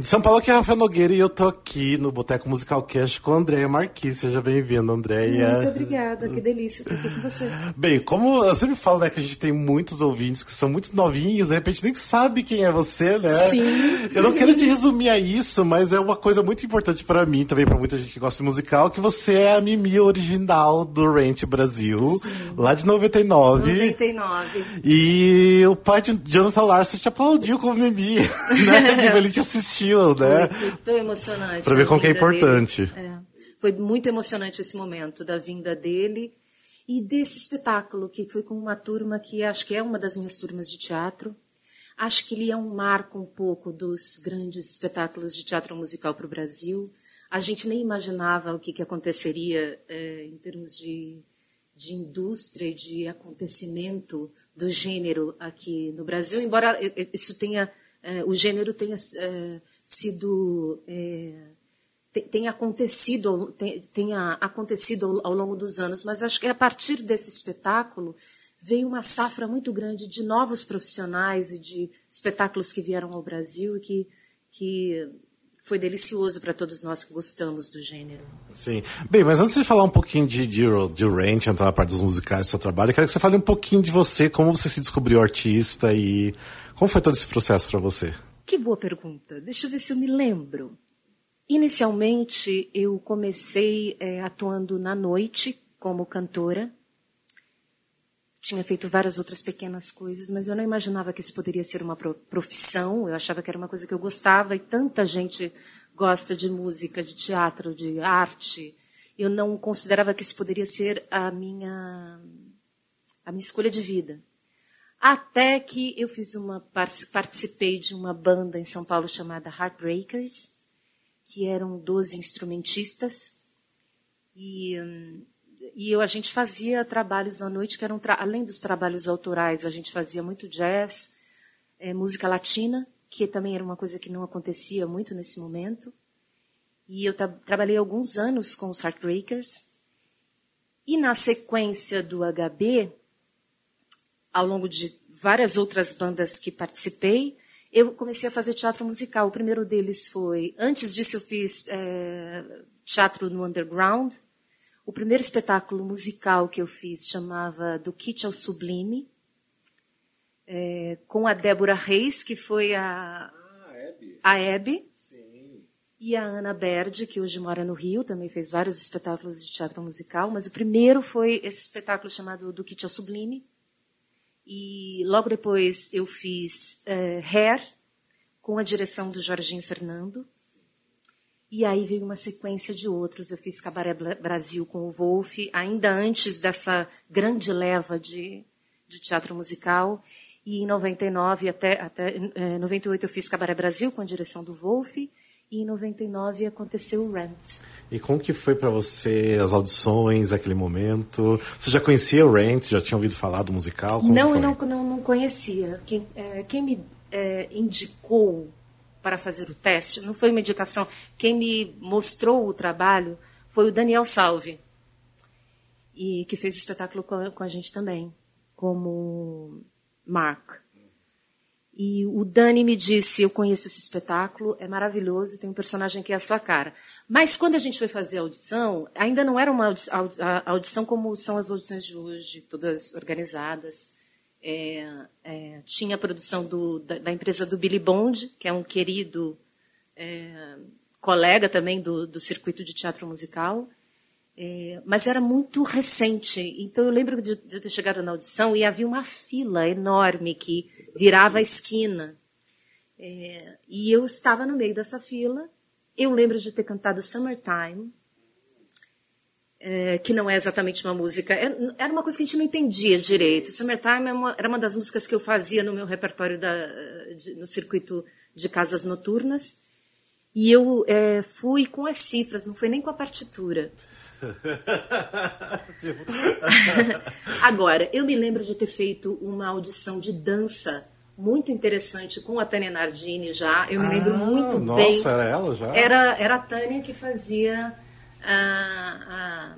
De São Paulo, que é Rafael Nogueira e eu tô aqui no Boteco Musical Cast com a Andréia Marquis. Seja bem-vinda, Andréia. Muito obrigada, que delícia estar aqui com você. Bem, como eu sempre falo, né, que a gente tem muitos ouvintes que são muito novinhos, de repente nem sabe quem é você, né? Sim. Eu não quero te resumir a isso, mas é uma coisa muito importante para mim, também para muita gente que gosta de musical, que você é a Mimi original do Rent Brasil, Sim. lá de 99. 99. E o pai de Jonathan Larson te aplaudiu como Mimi, né? tipo, ele te assistiu assistiu, né? Foi, foi tão emocionante. Pra ver como que é importante. É. Foi muito emocionante esse momento da vinda dele e desse espetáculo, que foi com uma turma que acho que é uma das minhas turmas de teatro. Acho que ele é um marco um pouco dos grandes espetáculos de teatro musical para o Brasil. A gente nem imaginava o que, que aconteceria é, em termos de, de indústria e de acontecimento do gênero aqui no Brasil, embora isso tenha, é, o gênero tenha é, sido é, tenha acontecido tenha acontecido ao longo dos anos, mas acho que a partir desse espetáculo veio uma safra muito grande de novos profissionais e de espetáculos que vieram ao Brasil e que que foi delicioso para todos nós que gostamos do gênero. Sim. Bem, mas antes de falar um pouquinho de, de, de Ranch, entrar na parte dos musicais do seu trabalho, eu quero que você fale um pouquinho de você, como você se descobriu artista e como foi todo esse processo para você. Que boa pergunta. Deixa eu ver se eu me lembro. Inicialmente, eu comecei é, atuando na noite como cantora. Tinha feito várias outras pequenas coisas, mas eu não imaginava que isso poderia ser uma profissão. Eu achava que era uma coisa que eu gostava e tanta gente gosta de música, de teatro, de arte. Eu não considerava que isso poderia ser a minha a minha escolha de vida. Até que eu fiz uma participei de uma banda em São Paulo chamada Heartbreakers, que eram 12 instrumentistas. E, e eu, a gente fazia trabalhos na noite que eram além dos trabalhos autorais, a gente fazia muito jazz, é, música latina, que também era uma coisa que não acontecia muito nesse momento. E eu tra trabalhei alguns anos com os Heartbreakers. E na sequência do HB, ao longo de várias outras bandas que participei, eu comecei a fazer teatro musical. O primeiro deles foi, antes disso eu fiz é, teatro no underground. O primeiro espetáculo musical que eu fiz chamava Do Kit ao Sublime, é, com a Débora Reis, que foi a, ah, a Hebe. E a Ana Berdi, que hoje mora no Rio, também fez vários espetáculos de teatro musical, mas o primeiro foi esse espetáculo chamado Do Kit ao Sublime, e logo depois eu fiz uh, Hair, com a direção do Jorginho Fernando. E aí veio uma sequência de outros. Eu fiz Cabaré Brasil com o Wolf, ainda antes dessa grande leva de, de teatro musical. E em 99 até, até eh, 98 eu fiz Cabaré Brasil com a direção do Wolf. E em 99 aconteceu o Rent. E como que foi para você as audições, aquele momento? Você já conhecia o Rent? Já tinha ouvido falar do musical? Como não, eu não, não, não conhecia. Quem, é, quem me é, indicou para fazer o teste não foi uma indicação. Quem me mostrou o trabalho foi o Daniel Salve, e que fez o espetáculo com a, com a gente também, como Mark. E o Dani me disse: Eu conheço esse espetáculo, é maravilhoso, tem um personagem que é a sua cara. Mas quando a gente foi fazer a audição, ainda não era uma audição como são as audições de hoje, todas organizadas. É, é, tinha a produção do, da, da, empresa do Billy Bond, que é um querido é, colega também do, do, circuito de teatro musical. É, mas era muito recente. Então eu lembro de, de ter chegado na audição e havia uma fila enorme que virava a esquina. É, e eu estava no meio dessa fila. Eu lembro de ter cantado Summertime, é, que não é exatamente uma música. É, era uma coisa que a gente não entendia direito. Summertime é uma, era uma das músicas que eu fazia no meu repertório da, de, no circuito de casas noturnas. E eu é, fui com as cifras, não foi nem com a partitura. Agora, eu me lembro de ter feito uma audição de dança muito interessante com a Tânia Nardini já. Eu me lembro ah, muito nossa, bem. Nossa, era ela já? Era, era a Tânia que fazia a,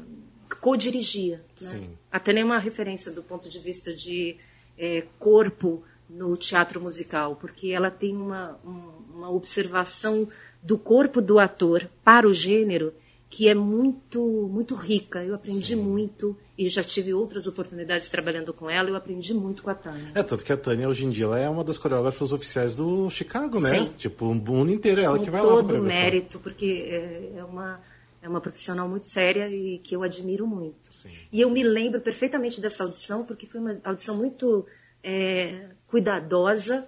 a co-dirigia. Né? A Tânia é uma referência do ponto de vista de é, corpo no teatro musical, porque ela tem uma, um, uma observação do corpo do ator para o gênero que é muito muito rica. Eu aprendi Sim. muito e já tive outras oportunidades trabalhando com ela. Eu aprendi muito com a Tânia. É tanto que a Tânia hoje em dia ela é uma das coreógrafas oficiais do Chicago, né? Sim. Tipo, o mundo inteiro é ela com que vai todo lá. Todo mérito, porque é, é uma é uma profissional muito séria e que eu admiro muito. Sim. E eu me lembro perfeitamente dessa audição, porque foi uma audição muito é, cuidadosa,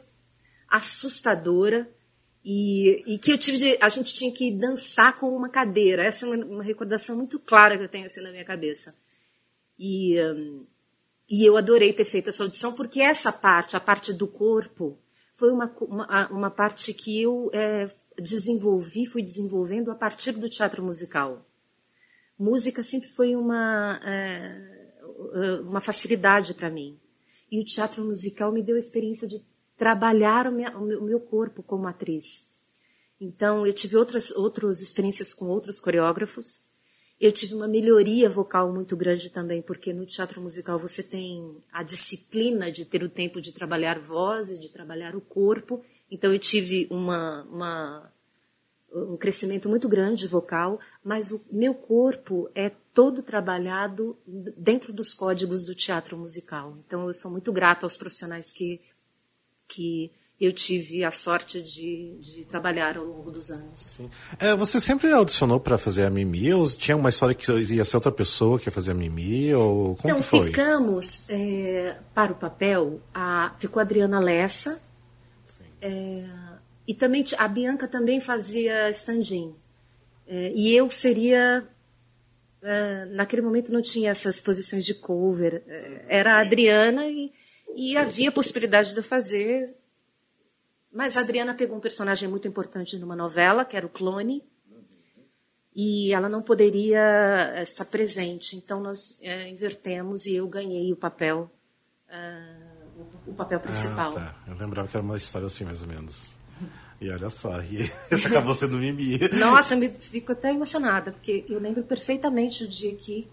assustadora, e, e, que eu tive de, a gente tinha que dançar com uma cadeira. Essa é uma, uma recordação muito clara que eu tenho assim na minha cabeça. E, um, e eu adorei ter feito essa audição, porque essa parte, a parte do corpo, foi uma, uma, uma parte que eu é, desenvolvi, fui desenvolvendo a partir do teatro musical. Música sempre foi uma, é, uma facilidade para mim. E o teatro musical me deu a experiência de trabalhar o, minha, o meu corpo como atriz. Então, eu tive outras, outras experiências com outros coreógrafos, eu tive uma melhoria vocal muito grande também, porque no teatro musical você tem a disciplina de ter o tempo de trabalhar voz e de trabalhar o corpo. Então eu tive uma, uma, um crescimento muito grande vocal, mas o meu corpo é todo trabalhado dentro dos códigos do teatro musical. Então eu sou muito grata aos profissionais que, que eu tive a sorte de, de trabalhar ao longo dos anos. É, você sempre audicionou para fazer a Mimi ou tinha uma história que ia ser outra pessoa que ia fazer a Mimi? Ou como então, foi? ficamos é, para o papel, a, ficou a Adriana Lessa é, e também a Bianca também fazia stand-in. É, e eu seria é, naquele momento não tinha essas posições de cover. É, era a Adriana e, e havia possibilidade de eu fazer mas a Adriana pegou um personagem muito importante numa novela, que era o Clone, e ela não poderia eh, estar presente. Então nós é, invertemos e eu ganhei o papel, uh, o papel principal. Ah, tá. Eu lembrava que era uma história assim, mais ou menos. E olha só, e esse acabou sendo Mimi. Nossa, me fico até emocionada, porque eu lembro perfeitamente o dia que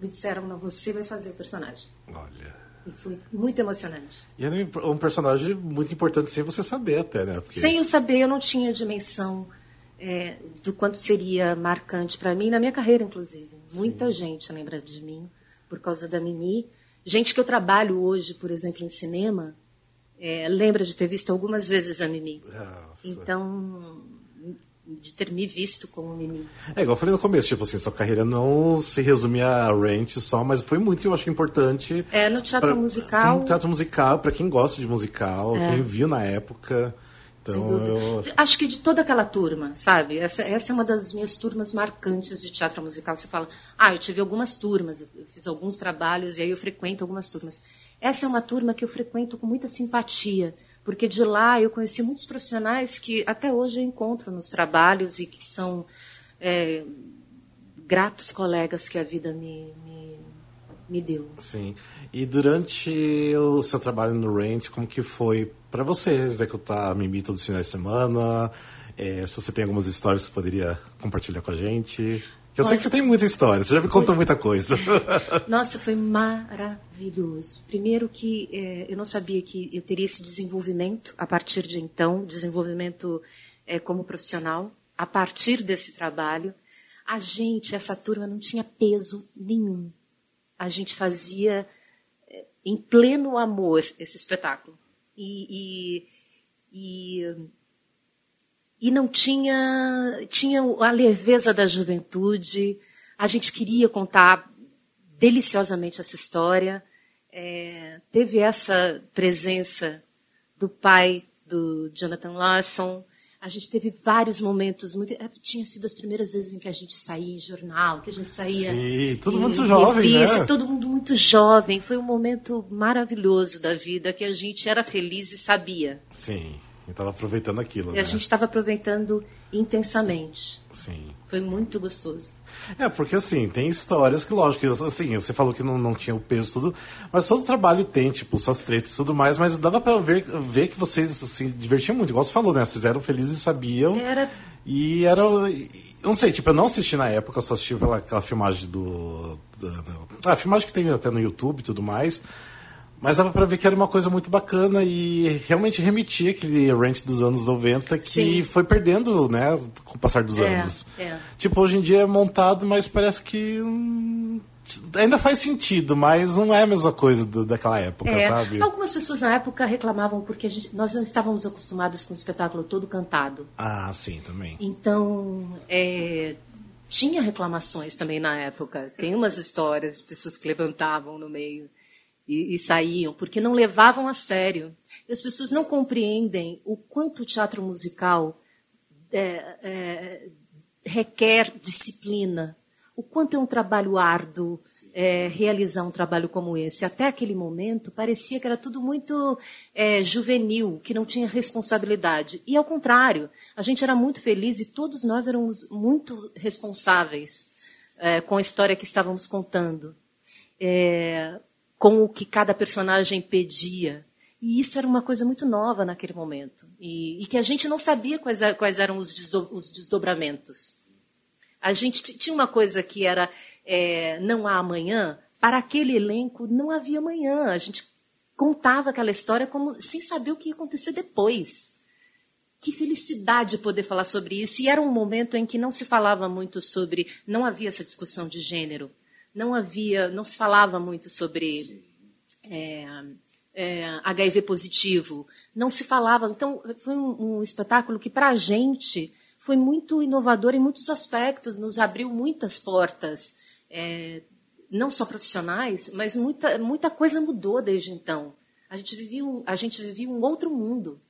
me disseram, não, você vai fazer o personagem. Olha. Foi muito emocionante. E é um personagem muito importante sem você saber até, né? Porque... Sem eu saber, eu não tinha dimensão é, do quanto seria marcante para mim, na minha carreira, inclusive. Sim. Muita gente lembra de mim por causa da Mimi. Gente que eu trabalho hoje, por exemplo, em cinema, é, lembra de ter visto algumas vezes a Mimi. Nossa. Então, de ter me visto como Mimi. É, igual eu falei no começo, tipo assim, sua carreira não se resume a Ranch só, mas foi muito, eu acho, importante. É, no teatro pra, musical. No teatro musical, para quem gosta de musical, é. quem viu na época. Então, eu... Acho que de toda aquela turma, sabe? Essa, essa é uma das minhas turmas marcantes de teatro musical. Você fala, ah, eu tive algumas turmas, eu fiz alguns trabalhos e aí eu frequento algumas turmas. Essa é uma turma que eu frequento com muita simpatia porque de lá eu conheci muitos profissionais que até hoje eu encontro nos trabalhos e que são é, gratos colegas que a vida me, me, me, deu. Sim. E durante o seu trabalho no Rent, como que foi para você executar a Mimi todos os finais de semana? É, se você tem algumas histórias que poderia compartilhar com a gente. Eu sei que você tem muita história, você já me contou muita coisa. Nossa, foi maravilhoso. Primeiro que é, eu não sabia que eu teria esse desenvolvimento a partir de então, desenvolvimento é, como profissional, a partir desse trabalho. A gente, essa turma, não tinha peso nenhum. A gente fazia é, em pleno amor esse espetáculo. E, e, e e não tinha tinha a leveza da juventude. A gente queria contar deliciosamente essa história. É, teve essa presença do pai do Jonathan Larson. A gente teve vários momentos, muito, é, tinha sido as primeiras vezes em que a gente saía em jornal, que a gente saía. Sim, todo mundo jovem, revista, né? Todo mundo muito jovem. Foi um momento maravilhoso da vida que a gente era feliz e sabia. Sim estava aproveitando aquilo. E né? a gente estava aproveitando intensamente. Sim. Foi muito gostoso. É, porque assim, tem histórias que, lógico, assim, você falou que não, não tinha o peso tudo, mas todo trabalho tem, tipo, suas tretas e tudo mais, mas dava pra ver, ver que vocês, assim, divertiam muito, igual você falou, né? Vocês eram felizes e sabiam. Era. E era. Não sei, tipo, eu não assisti na época, eu só assisti pela aquela filmagem do. do, do a filmagem que tem até no YouTube e tudo mais. Mas dava pra ver que era uma coisa muito bacana e realmente remetia aquele ranch dos anos 90 que Sim. foi perdendo, né, com o passar dos é, anos. É. Tipo, hoje em dia é montado, mas parece que hum, ainda faz sentido, mas não é a mesma coisa do, daquela época, é. sabe? Algumas pessoas na época reclamavam porque gente, nós não estávamos acostumados com o espetáculo todo cantado. Ah, sim, também. Então, é, tinha reclamações também na época. Tem umas histórias de pessoas que levantavam no meio e, e saíam, porque não levavam a sério. E as pessoas não compreendem o quanto o teatro musical é, é, requer disciplina, o quanto é um trabalho árduo é, realizar um trabalho como esse. Até aquele momento parecia que era tudo muito é, juvenil, que não tinha responsabilidade. E ao contrário, a gente era muito feliz e todos nós éramos muito responsáveis é, com a história que estávamos contando. Com o que cada personagem pedia. E isso era uma coisa muito nova naquele momento. E, e que a gente não sabia quais, quais eram os, desdo, os, desdobramentos. A gente tinha uma coisa que era é, não há amanhã. Para aquele elenco, não havia amanhã. A gente contava aquela história como sem saber o que ia acontecer depois. Que felicidade poder falar sobre isso. E era um momento em que não se falava muito sobre. Não havia essa discussão de gênero não havia, não se falava muito sobre é, é, HIV positivo, não se falava. Então, foi um, um espetáculo que, para a gente, foi muito inovador em muitos aspectos, nos abriu muitas portas, é, não só profissionais, mas muita, muita coisa mudou desde então. A gente vivia um, a gente vivia um outro mundo.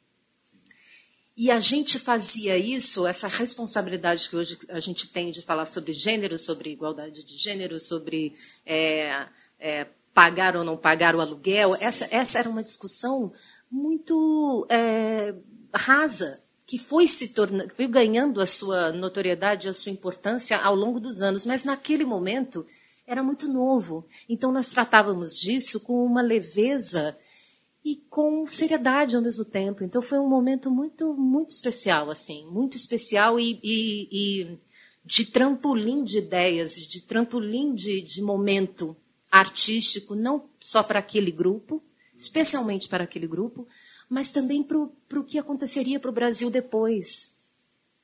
E a gente fazia isso, essa responsabilidade que hoje a gente tem de falar sobre gênero, sobre igualdade de gênero, sobre é, é, pagar ou não pagar o aluguel, essa, essa era uma discussão muito é, rasa, que foi se tornando, foi ganhando a sua notoriedade, a sua importância ao longo dos anos, mas naquele momento era muito novo. Então nós tratávamos disso com uma leveza e com seriedade ao mesmo tempo. Então foi um momento muito, muito especial, assim, muito especial e, e, e de trampolim de ideias, de trampolim de, de momento artístico, não só para aquele grupo, especialmente para aquele grupo, mas também para o que aconteceria para o Brasil depois.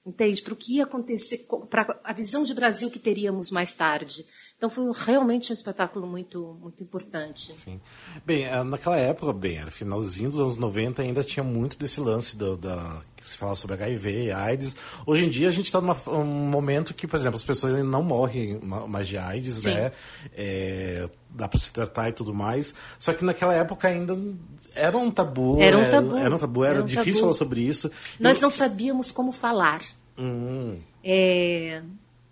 Entende? Para o que ia acontecer, para a visão de Brasil que teríamos mais tarde. Então foi realmente um espetáculo muito, muito importante. Sim. Bem, eh, naquela época, bem, era finalzinho dos anos 90, ainda tinha muito desse lance do, da, que se fala sobre HIV, AIDS. Hoje em dia a gente está num momento que, por exemplo, as pessoas ainda não morrem mais de AIDS, Sim. né? É, dá para se tratar e tudo mais. Só que naquela época ainda era um tabu. Era um tabu. Era, era um tabu, era, era um difícil tabu. falar sobre isso. Nós Eu... não sabíamos como falar. Hum. É,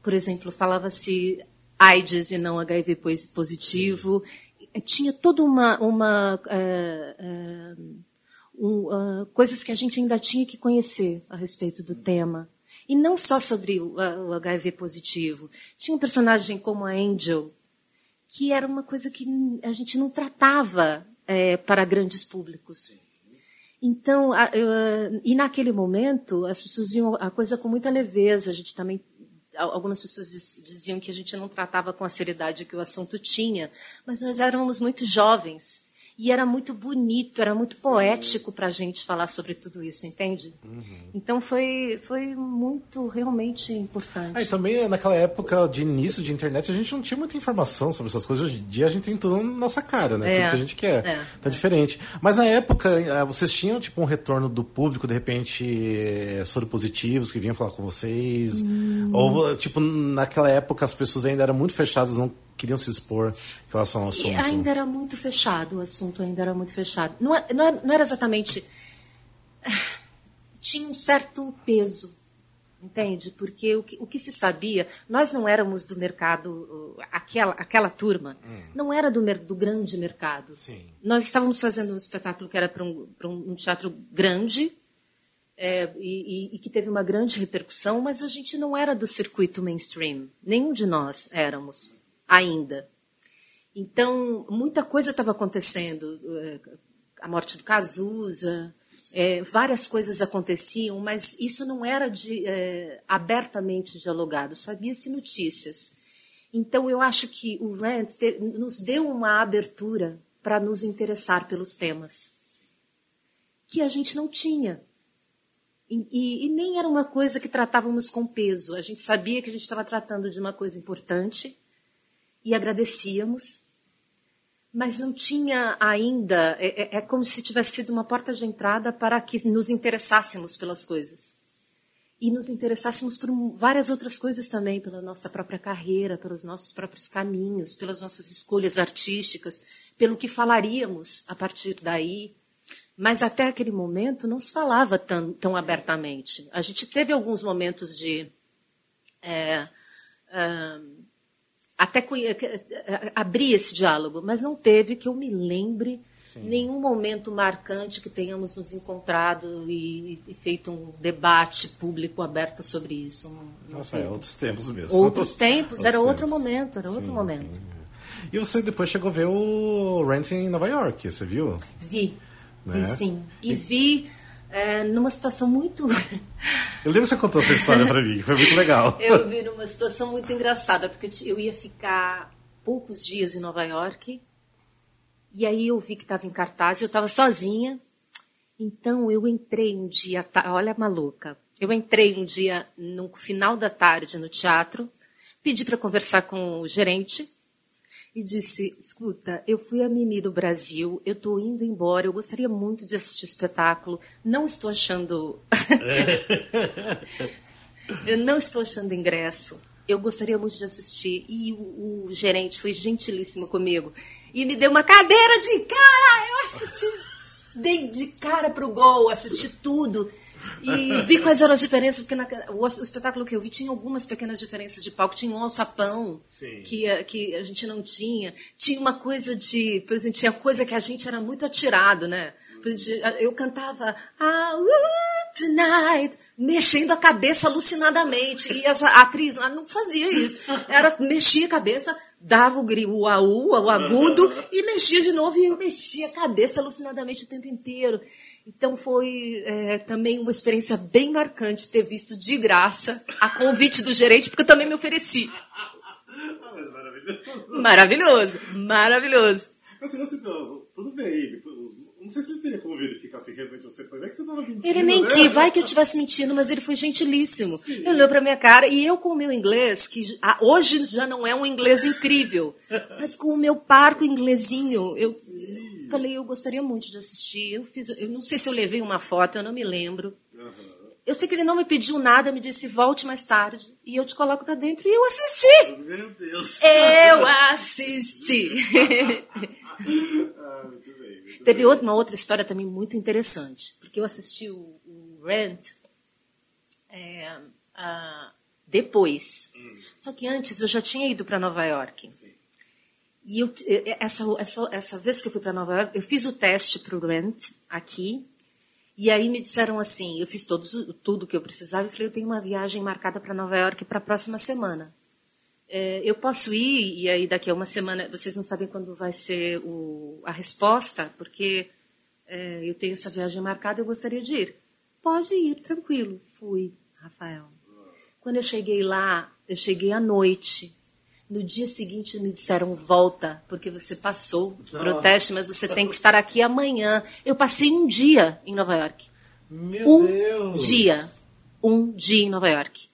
por exemplo, falava-se AIDS e não HIV positivo. Tinha toda uma. uma uh, uh, uh, coisas que a gente ainda tinha que conhecer a respeito do tema. E não só sobre o, o HIV positivo. Tinha um personagem como a Angel, que era uma coisa que a gente não tratava é, para grandes públicos. Então, a, e naquele momento, as pessoas viam a coisa com muita leveza. A gente também algumas pessoas diziam que a gente não tratava com a seriedade que o assunto tinha, mas nós éramos muito jovens e era muito bonito, era muito poético para a gente falar sobre tudo isso, entende? Uhum. Então foi, foi muito, realmente importante. Ah, e também naquela época de início de internet a gente não tinha muita informação sobre essas coisas. Hoje em dia a gente tem tudo na nossa cara, né? É. Tudo que a gente quer. É. Tá é. diferente. Mas na época eh, vocês tinham tipo um retorno do público, de repente, eh, sobre positivos que vinham falar com vocês? Hum. Ou, tipo, naquela época as pessoas ainda eram muito fechadas, não queriam se expor em relação ao assunto? E ainda era muito fechado, o assunto ainda era muito fechado. Não, é, não, era, não era exatamente. Tinha um certo peso, entende? Porque o que, o que, se sabia, nós não éramos do mercado, aquela, aquela turma, hum. não era do, do grande mercado. Sim. Nós estávamos fazendo um espetáculo que era para um, um, um teatro grande, é, e, e, e, que teve uma grande repercussão, mas a gente não era do circuito mainstream. Nenhum de nós éramos ainda. Então, muita coisa estava acontecendo. Eh, a morte do Cazuza, é, várias coisas aconteciam, mas isso não era de, é, abertamente dialogado, sabia-se notícias. Então, eu acho que o Rand nos deu uma abertura para nos interessar pelos temas que a gente não tinha. E, e, e, nem era uma coisa que tratávamos com peso. A gente sabia que a gente estava tratando de uma coisa importante e agradecíamos, mas não tinha ainda. É, é, é como se tivesse sido uma porta de entrada para que nos interessássemos pelas coisas. E nos interessássemos por várias outras coisas também, pela nossa própria carreira, pelos nossos próprios caminhos, pelas nossas escolhas artísticas, pelo que falaríamos a partir daí. Mas até aquele momento não se falava tão, tão abertamente. A gente teve alguns momentos de. É, até abrir esse diálogo, mas não teve que eu me lembre Sim. nenhum momento marcante que tenhamos nos encontrado e, e, feito um debate público aberto sobre isso. Não, não Nossa, é outros tempos mesmo. Outros tempos, outros era tempos. outro momento, era sim, outro momento. Sim. E você depois chegou a ver o Rent em Nova York, você viu? Vi, né? vi sim. E, e... vi é, numa situação muito. Eu lembro que você contou essa história para mim, foi muito legal. eu vi numa situação muito engraçada, porque eu ia ficar poucos dias em Nova York, e aí eu vi que estava em cartaz, eu estava sozinha, então eu entrei um dia, olha a maluca, eu entrei um dia no final da tarde no teatro, pedi para conversar com o gerente, e disse: Escuta, eu fui a Mimi do Brasil, eu estou indo embora, eu gostaria muito de assistir espetáculo, não estou achando. eu não estou achando ingresso. Eu gostaria muito de assistir. E o, o gerente foi gentilíssimo comigo e me deu uma cadeira de cara. Eu assisti, dei de cara pro gol, assisti tudo. E vi quais eram as diferenças, porque na, o, o, espetáculo que eu vi tinha algumas pequenas diferenças de palco. Tinha um alçapão que, que a gente não tinha. Tinha uma coisa de. Por exemplo, tinha coisa que a gente era muito atirado, né? Eu cantava ah, uh, Tonight, mexendo a cabeça alucinadamente. E essa atriz lá não fazia isso. Era, mexia a cabeça, dava o, o, o, o agudo, e mexia de novo e eu mexia a cabeça alucinadamente o tempo inteiro. Então foi é, também uma experiência bem marcante ter visto de graça a convite do gerente, porque eu também me ofereci. maravilhoso. Maravilhoso, Mas você, tudo bem, não sei se ele teria como verificar se realmente você foi. Não é que você estava mentindo. Ele nem né? que, vai que eu estivesse mentindo, mas ele foi gentilíssimo. Sim. Ele olhou para minha cara e eu, com o meu inglês, que hoje já não é um inglês incrível, mas com o meu parco inglesinho, eu Sim falei, eu gostaria muito de assistir. Eu fiz, eu não sei se eu levei uma foto, eu não me lembro. Uhum. Eu sei que ele não me pediu nada, me disse volte mais tarde e eu te coloco para dentro e eu assisti. Meu Deus. Eu assisti. ah, Teve bem. uma outra história também muito interessante, porque eu assisti o, o Rent é, depois. Hum. Só que antes eu já tinha ido para Nova York. Sim. E eu, essa, essa, essa vez que eu fui para Nova York, eu fiz o teste para o Rent aqui. E aí me disseram assim, eu fiz todos, tudo que eu precisava e falei, eu tenho uma viagem marcada para Nova York para a próxima semana. É, eu posso ir e aí daqui a uma semana, vocês não sabem quando vai ser o, a resposta, porque é, eu tenho essa viagem marcada, eu gostaria de ir. Pode ir, tranquilo. Fui, Rafael. Quando eu cheguei lá, eu cheguei à noite. No dia seguinte me disseram volta, porque você passou o protesto, mas você tem que estar aqui amanhã. Eu passei um dia em Nova York. Meu um Deus. dia. Um dia em Nova York.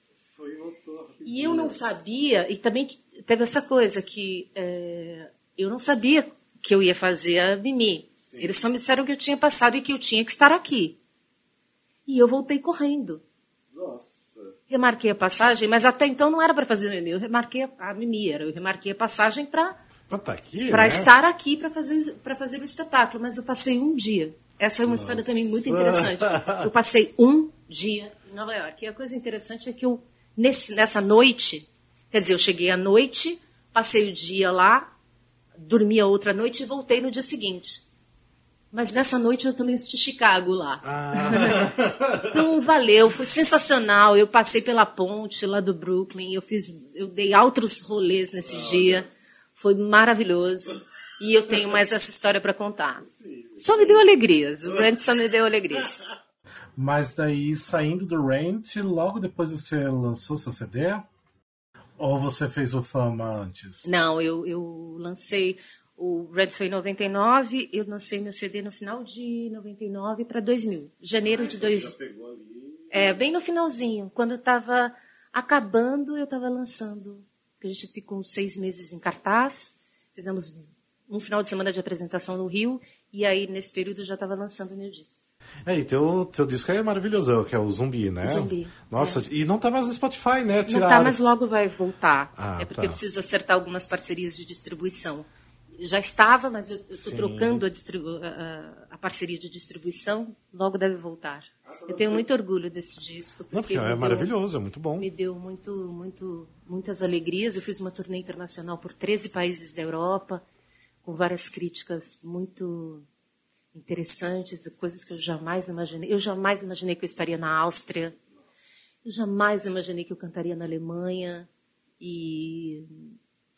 E eu não sabia, e também teve essa coisa que é, eu não sabia que eu ia fazer a Mimi. Sim. Eles só me disseram que eu tinha passado e que eu tinha que estar aqui. E eu voltei correndo. Nossa remarquei a passagem, mas até então não era para fazer o Mimi, eu remarquei a, a Mimi, eu remarquei a passagem para tá para né? estar aqui para fazer para fazer o espetáculo, mas eu passei um dia. Essa é uma Nossa. história também muito interessante. Eu passei um dia em Nova York. E a coisa interessante é que eu nesse, nessa noite, quer dizer, eu cheguei à noite, passei o dia lá, dormi a outra noite e voltei no dia seguinte. Mas nessa noite eu também assisti Chicago lá. Ah. então valeu, foi sensacional. Eu passei pela ponte lá do Brooklyn, eu fiz, eu dei outros rolês nesse ah, dia. Foi maravilhoso. E eu tenho mais essa história para contar. Só me deu alegrias. O Rent só me deu alegrias. Mas daí, saindo do Rent, logo depois você lançou seu CD? Ou você fez o Fama antes? Não, eu, eu lancei O Red foi em 99, eu lancei meu CD no final de 99 para 2000. Janeiro de 2000. É, bem no finalzinho. Quando estava acabando, eu estava lançando. A gente ficou seis meses em cartaz, fizemos um final de semana de apresentação no Rio, e aí nesse período eu já estava lançando o meu disco. É, e teu, teu disco é maravilhoso, que é o Zumbi, né? Zumbi. Nossa, é. e não tá mais no Spotify, né? Tiraram... Não tá, mas logo vai voltar. Ah, é porque tá. eu preciso acertar algumas parcerias de distribuição já estava, mas eu estou trocando a, a, a, parceria de distribuição, logo deve voltar. Eu tenho muito orgulho desse disco. Porque, Não, porque é maravilhoso, é muito bom. Me deu muito, muito, muitas alegrias. Eu fiz uma turnê internacional por 13 países da Europa, com várias críticas muito interessantes, coisas que eu jamais imaginei. Eu jamais imaginei que eu estaria na Áustria. Eu jamais imaginei que eu cantaria na Alemanha. E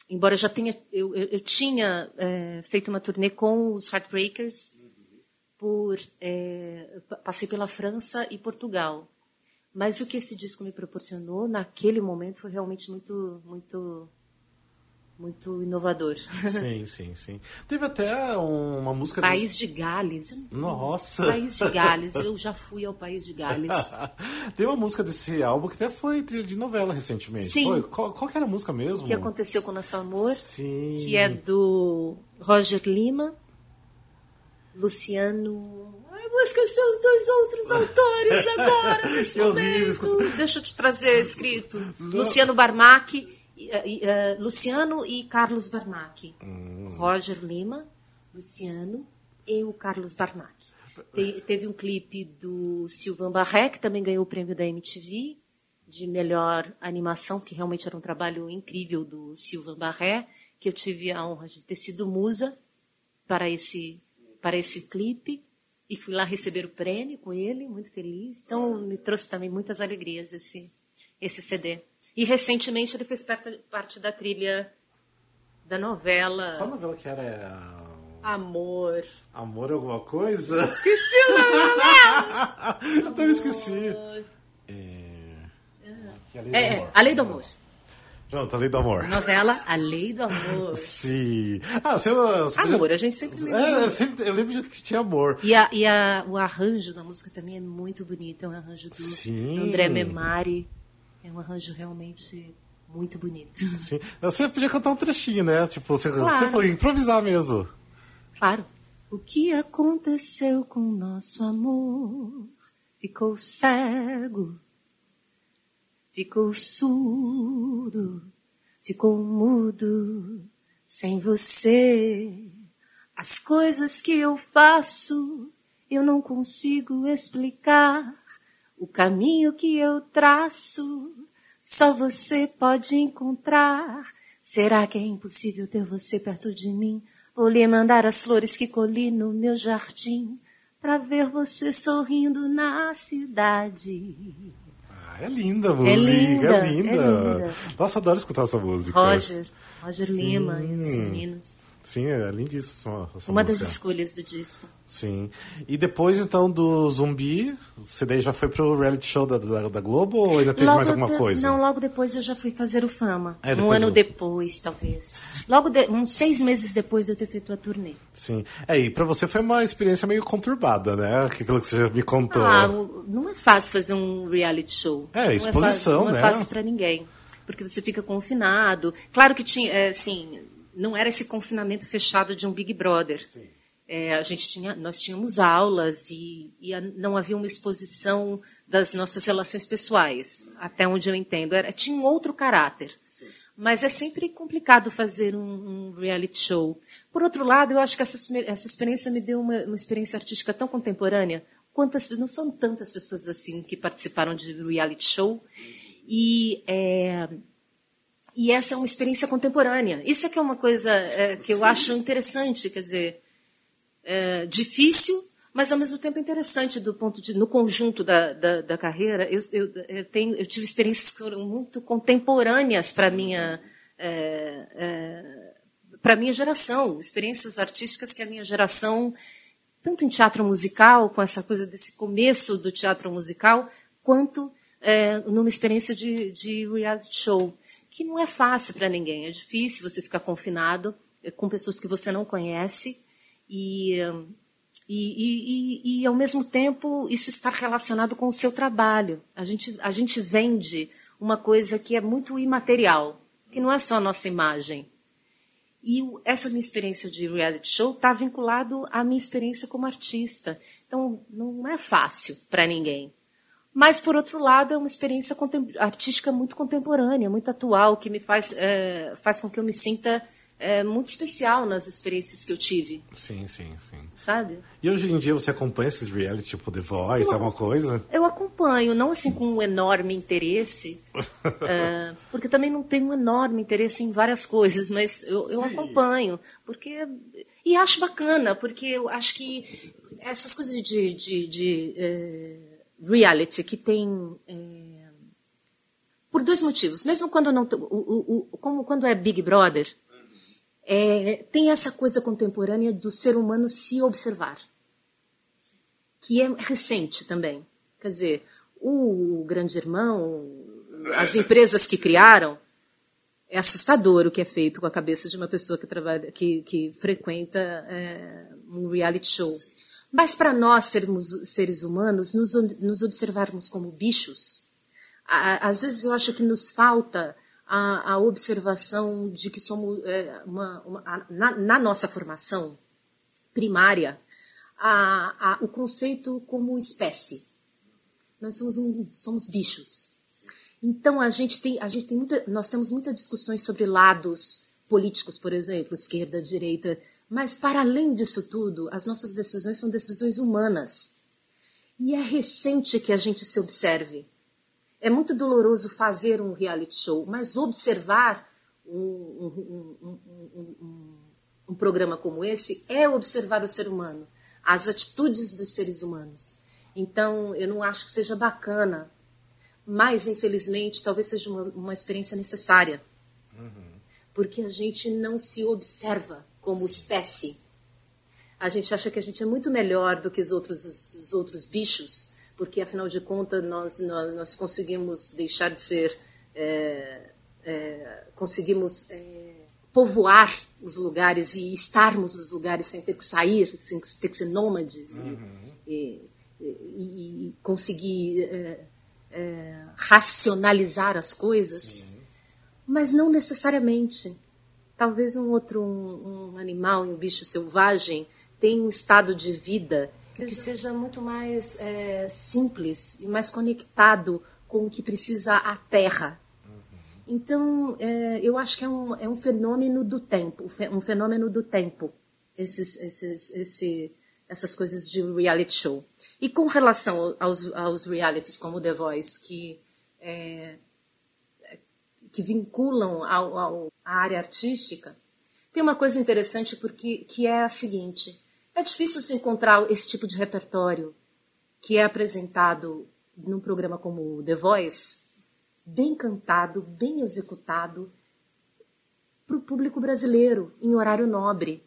embora eu já tenha eu, eu, eu tinha é, feito uma turnê com os Heartbreakers por é, passei pela França e Portugal mas o que esse disco me proporcionou naquele momento foi realmente muito muito muito inovador. Sim, sim, sim. Teve até uma música... País de Gales. Nossa! País de Gales. Eu já fui ao País de Gales. Tem uma música desse álbum que até foi trilha de novela recentemente. Sim. Foi? Qual, qual que era a música mesmo? Que aconteceu com o Nosso Amor. Sim. Que é do Roger Lima, Luciano vou esquecer os dois outros autores agora, nesse momento. Deixa eu te trazer escrito. Luciano Barmac uh, Luciano e Carlos Barnac. Hum. Roger Lima, Luciano e o Carlos Barnac. Te, teve um clipe do Sylvain Barré, que também ganhou o prêmio da MTV de melhor animação, que realmente era um trabalho incrível do Sylvain Barré, que eu tive a honra de ter sido musa para esse, para esse clipe. E fui lá receber o prêmio com ele, muito feliz. Então, me trouxe também muitas alegrias esse, esse CD. E recentemente ele fez parte da trilha da novela. Qual novela que era? É Amor. Amor alguma coisa? Esqueci o nome Eu também esqueci. É... É, é, A Lei do Amor. Pronto, A Lei do Amor. Novela A Lei do Amor. Sim. Ah, você, você amor, podia... a gente sempre lembra. É, eu, sempre, eu lembro que tinha amor. E, a, e a, o arranjo da música também é muito bonito. É um arranjo do Sim. André Memari. É um arranjo realmente muito bonito. Sim. Você podia cantar um trechinho, né? Tipo, você claro. tipo, improvisar mesmo. Claro. O que aconteceu com nosso amor? Ficou cego, ficou surdo, ficou mudo sem você. As coisas que eu faço eu não consigo explicar. O caminho que eu traço, só você pode encontrar. Será que é impossível ter você perto de mim? Vou lhe mandar as flores que colhi no meu jardim, para ver você sorrindo na cidade. Ah, é linda a música, é linda, é linda. É linda. Nossa, adoro escutar essa música. Roger, Roger Sim. Lima e os meninos. Sim, é lindíssima essa Uma música. das escolhas do disco. Sim. E depois, então, do Zumbi, você daí já foi pro reality show da, da, da Globo ou ainda teve logo mais alguma de... coisa? Não, logo depois eu já fui fazer o Fama. É, um ano eu... depois, talvez. Logo, de... uns seis meses depois de eu ter feito a turnê. Sim. É, e pra você foi uma experiência meio conturbada, né? Pelo que você já me contou. Ah, não é fácil fazer um reality show. É, exposição, não é fácil, né? Não é fácil pra ninguém. Porque você fica confinado. Claro que tinha, é, assim, não era esse confinamento fechado de um Big Brother. É, a gente tinha, nós tínhamos aulas e, e a, não havia uma exposição das nossas relações pessoais, até onde eu entendo. Era, tinha um outro caráter. Sim. Mas é sempre complicado fazer um, um, reality show. Por outro lado, eu acho que essa, essa experiência me deu uma, uma experiência artística tão contemporânea. Quantas não são tantas pessoas assim que participaram de reality show e é, e essa é uma experiência contemporânea. Isso é que é uma coisa é, que eu acho interessante, quer dizer, é, difícil, mas ao mesmo tempo interessante do ponto de no conjunto da, da, da carreira. Eu, eu, eu, tenho, eu tive experiências que foram muito contemporâneas para minha é, é, para minha geração, experiências artísticas que a minha geração tanto em teatro musical, com essa coisa desse começo do teatro musical, quanto é, numa experiência de, de reality show, que não é fácil para ninguém. É difícil você ficar confinado com pessoas que você não conhece e, e, e, e, ao mesmo tempo, isso está relacionado com o seu trabalho. A gente, a gente vende uma coisa que é muito imaterial, que não é só a nossa imagem. E essa minha experiência de reality show está vinculado à minha experiência como artista. Então, não é fácil para ninguém. Mas, por outro lado, é uma experiência artística muito contemporânea, muito atual, que me faz, é, faz com que eu me sinta é, muito especial nas experiências que eu tive. Sim, sim, sim. Sabe? E hoje em dia você acompanha esses reality, tipo The Voice, eu, alguma coisa? Eu acompanho, não assim com um enorme interesse, é, porque também não tenho um enorme interesse em várias coisas, mas eu, eu acompanho, porque... E acho bacana, porque eu acho que essas coisas de, de, de é, reality que tem... É, por dois motivos. Mesmo quando não, o, o, o, como quando é Big Brother, é, tem essa coisa contemporânea do ser humano se observar, que é recente também. Quer dizer, o Grande Irmão, as empresas que criaram, é assustador o que é feito com a cabeça de uma pessoa que trabalha, que, que frequenta é, um reality show. Mas para nós sermos seres humanos, nos, nos observarmos como bichos, às vezes eu acho que nos falta a, a observação de que somos, é, uma, uma, a, na, na, nossa formação primária, a, o conceito como espécie. Nós somos, um, somos bichos. Então a gente tem, a gente tem muita, nós temos muitas discussões sobre lados políticos, por exemplo, esquerda, direita, mas para além disso tudo, as nossas decisões são decisões humanas. E é recente que a gente se observe. É muito doloroso fazer um reality show, mas observar um, um, um, um, programa como esse é observar o ser humano, as atitudes dos seres humanos. Então, eu não acho que seja bacana, mas infelizmente talvez seja uma, uma experiência necessária, uhum. porque a gente não se observa como espécie. A gente acha que a gente é muito melhor do que os outros, os, os outros bichos porque afinal de contas nós, nós, nós conseguimos deixar de ser, é, é, conseguimos é, povoar os lugares e estarmos nos lugares sem ter que sair, sem ter que ser nômades uhum. e, e, e, e, conseguir é, é, racionalizar as coisas, Sim. mas não necessariamente. Talvez um outro um, um animal, um bicho selvagem, tenha um estado de vida que seja muito mais é, simples e mais conectado com o que precisa a Terra. Então, é, eu acho que é um, é um fenômeno do tempo, um fenômeno do tempo, esses, esses, esse, essas coisas de reality show. E com relação aos, aos realities como The Voice, que, é, que vinculam ao, ao, à área artística, tem uma coisa interessante porque que é a seguinte: é difícil se encontrar esse tipo de repertório que é apresentado num programa como The Voice, bem cantado, bem executado, para o público brasileiro, em horário nobre.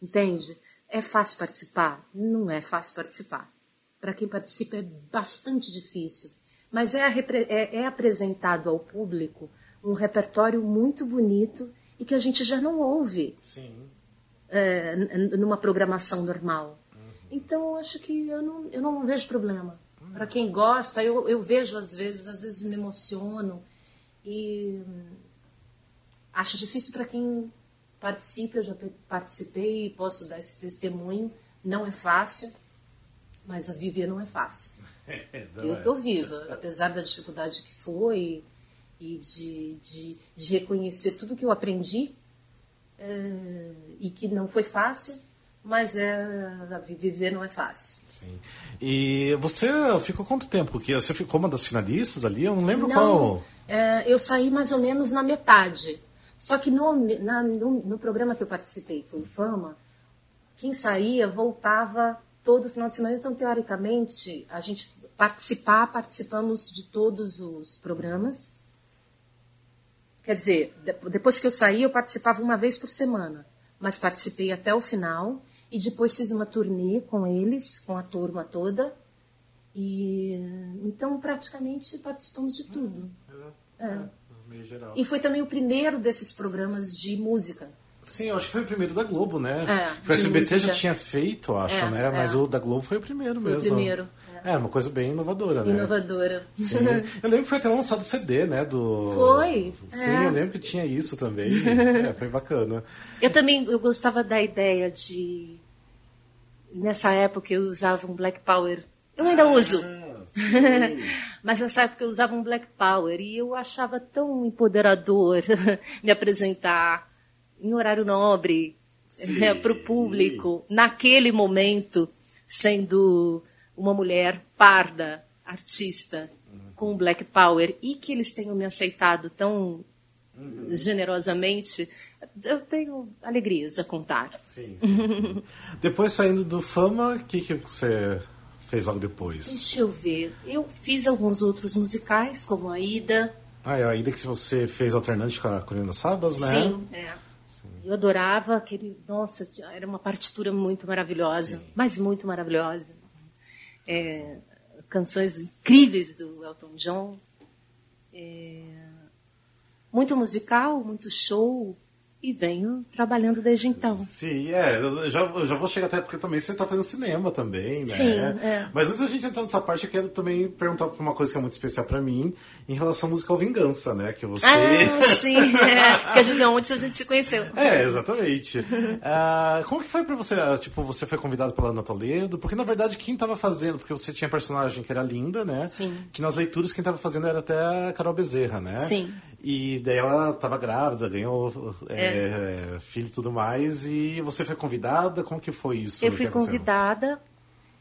Entende? É fácil participar? Não é fácil participar. Para quem participa é bastante difícil. Mas é, é, é apresentado ao público um repertório muito bonito e que a gente já não ouve. É, numa programação normal. Então, eu acho que eu não, eu não vejo problema. Para quem gosta, eu, eu vejo às vezes, às vezes me emociono e acho difícil para quem participa. Eu já participei e posso dar esse testemunho. Não é fácil, mas a viver não é fácil. Eu estou é. viva, apesar da dificuldade que foi e de, de, de reconhecer tudo que eu aprendi é, e que não foi fácil, mas é, viver não é fácil. Sim. E você ficou quanto tempo? Porque você ficou uma das finalistas ali? Eu não lembro não, qual. É, eu saí mais ou menos na metade. Só que no, na, no, no, programa que eu participei, que foi o Fama, quem saía voltava todo final de semana. Então, teoricamente, a gente participar, participamos de todos os programas. Quer dizer, depois que eu saí, eu participava uma vez por semana, mas participei até o final e depois fiz uma turnê com eles, com a turma toda. E então praticamente participamos de tudo. é, é. é. E foi também o primeiro desses programas de música. Sim, eu acho que foi o primeiro da Globo, né? É, o SBT música. já tinha feito, acho, É, né? Mas é. o da Globo foi o primeiro Foi o mesmo. primeiro, É, uma coisa bem inovadora, né? Inovadora. Sim. Eu lembro que foi até lançado CD, né? Do... Foi, Sim, é. eu lembro que tinha isso também. é, foi bacana. Eu também eu gostava da ideia de. Nessa época eu usava um Black Power. Eu ainda uso. Mas nessa época eu usava um Black Power e eu achava tão empoderador me apresentar em horário nobre né, para o público, naquele momento, sendo uma mulher parda, artista, com Black Power, e que eles tenham me aceitado tão generosamente, eu tenho alegrias a contar. Sim, sim, sim. Depois saindo do Fama, o que, que você fez logo depois? Deixa eu ver. Eu fiz alguns outros musicais, como a Ida. Ah, é ainda que você fez alternante com a Corina Sabas, né? Sim, é. Eu adorava aquele. Nossa, era uma partitura muito maravilhosa, mas muito maravilhosa. É, canções incríveis do Elton John. É, muito musical, muito show. E venho trabalhando desde então. Sim, é, eu já, eu já vou chegar até porque também você está fazendo cinema também, né? Sim, é. Mas antes da gente entrar nessa parte, eu quero também perguntar uma coisa que é muito especial para mim, em relação ao musical Vingança, né? Que você. Ah, sim, é, que a gente, onde a gente se conheceu. É, exatamente. Ah, como que foi pra você? Ah, Tipo, você foi convidado pela Ana Toledo? Porque, na verdade, quem tava fazendo... Porque você tinha personagem que era linda, né? Sim. Que nas leituras quem tava fazendo era até a Carol Bezerra, né? Sim. E daí ela tava grávida, ganhou é, filho e tudo mais. E você foi convidada? Como que foi isso? Eu fui convidada.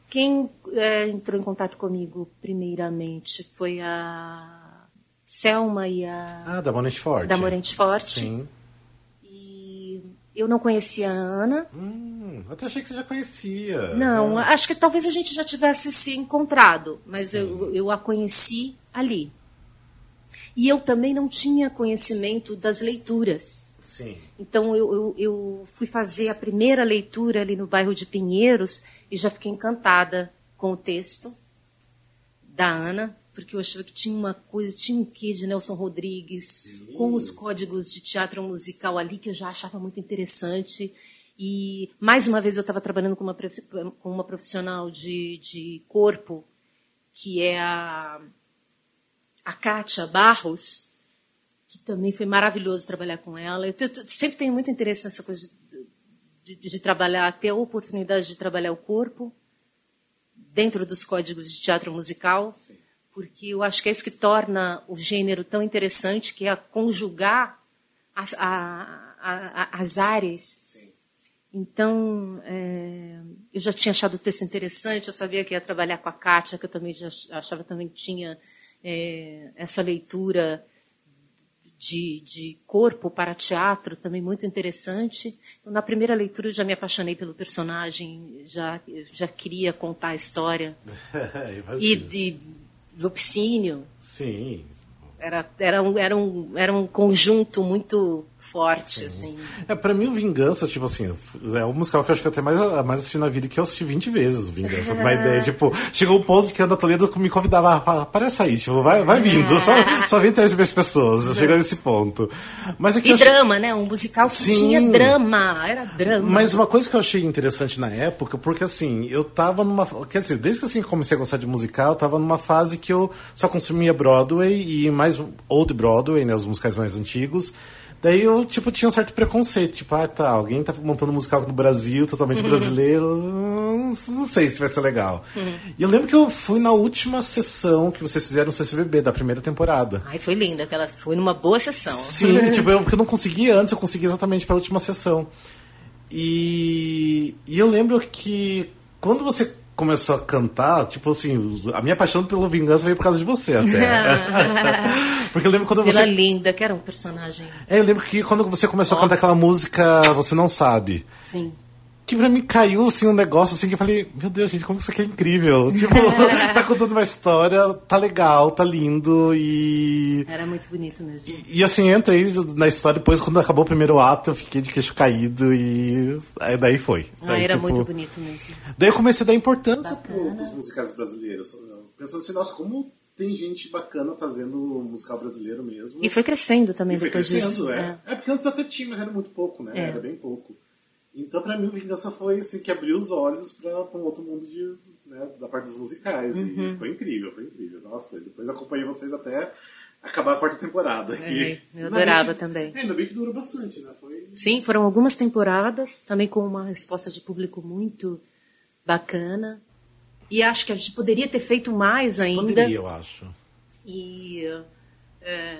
Quem é, entrou em contato comigo primeiramente foi a Selma e a Ah, da Monente Forte. da Morente Forte. Sim. E eu não conhecia a Ana. Hum, até achei que você já conhecia. Não, acho que talvez a gente já tivesse se encontrado, mas eu, eu a conheci ali. E eu também não tinha conhecimento das leituras. Sim. Então eu, eu, eu fui fazer a primeira leitura ali no bairro de Pinheiros e já fiquei encantada com o texto da Ana, porque eu achava que tinha uma coisa, tinha um quê de Nelson Rodrigues, com os códigos de teatro musical ali que eu já achava muito interessante. E mais uma vez eu estava trabalhando com uma, com uma profissional de, de corpo, que é a, a Kátia Barros, que também foi maravilhoso trabalhar com ela. Eu, sempre tenho muito interesse nessa coisa de, de- de trabalhar, ter a oportunidade de trabalhar o corpo dentro dos códigos de teatro musical, porque eu acho que é isso que torna o gênero tão interessante, que é conjugar as, a- a- as áreas. Então, é, eu já tinha achado o texto interessante, eu sabia que ia trabalhar com a Kátia, que eu também já ach- achava também tinha é, essa leitura de, de corpo para teatro também muito interessante. Então, na primeira leitura eu já me apaixonei pelo personagem, já já queria contar a história e de Lupicínio Sim. era era um, era um era um conjunto muito forte assim. É, pra mim o Vingança, tipo assim, é um musical que eu acho que eu até mais, mais assisti na vida que eu assisti 20 vezes o Vingança. Pra uma ideia, tipo, chegou um ponto que a Ana Toledo me convidava, ah, aparece aí, tipo, vai, vai vindo, só, só vem trazer as pessoas, chegou nesse ponto. Mas é que E eu achei- drama, né? Um musical que Sim. tinha drama, era drama. Mas uma coisa que eu achei interessante na época, porque assim, eu tava numa. Quer dizer, desde que assim, comecei a gostar de musical, eu tava numa fase que eu só consumia Broadway e mais Old Broadway, né? Os musicais mais antigos. Daí eu, tipo, tinha um certo preconceito. Tipo, ah, tá, alguém tá montando um musical no Brasil, totalmente brasileiro. hum, Não sei se vai ser legal. E eu lembro que eu fui na última sessão que vocês fizeram no CCBB, da primeira temporada. Ai, foi linda, aquela foi numa boa sessão. Sim, tipo, eu, porque eu não consegui antes, eu consegui exatamente para a última sessão. E, e eu lembro que quando você começou a cantar, tipo assim, a minha paixão pela vingança veio por causa de você até. porque eu lembro quando você. linda, que era um personagem. É, eu lembro que quando você começou a cantar aquela música Você Não Sabe. Sim. Que pra mim caiu assim um negócio assim que eu falei, meu Deus, gente, como isso aqui é incrível. Tipo, tá contando uma história, tá legal, tá lindo e. Era muito bonito mesmo. E, e, assim, eu entrei na história depois, quando acabou o primeiro ato, eu fiquei de queixo caído e. Aí daí foi. Ah, Daí, era tipo, muito bonito mesmo. Daí eu comecei a dar importância Bacana. pros musicais brasileiros. Pensando assim, nossa, como tem gente bacana fazendo musical brasileiro mesmo. E foi crescendo também E foi depois crescendo, disso. é. é. porque antes até tinha, mas era muito pouco, né? É. Era bem pouco. Então, pra mim, o Vingança foi assim, que abriu os olhos pra, pra um outro mundo de, né, da parte dos musicais. Uhum. E foi incrível, foi incrível. Nossa, depois acompanhei vocês até acabar a quarta temporada. É, E- eu adorava também. Ainda bem que durou bastante, né? Foi... Sim, foram algumas temporadas, também com uma resposta de público muito bacana. E acho que a gente poderia ter feito mais ainda. Poderia, eu acho. E é,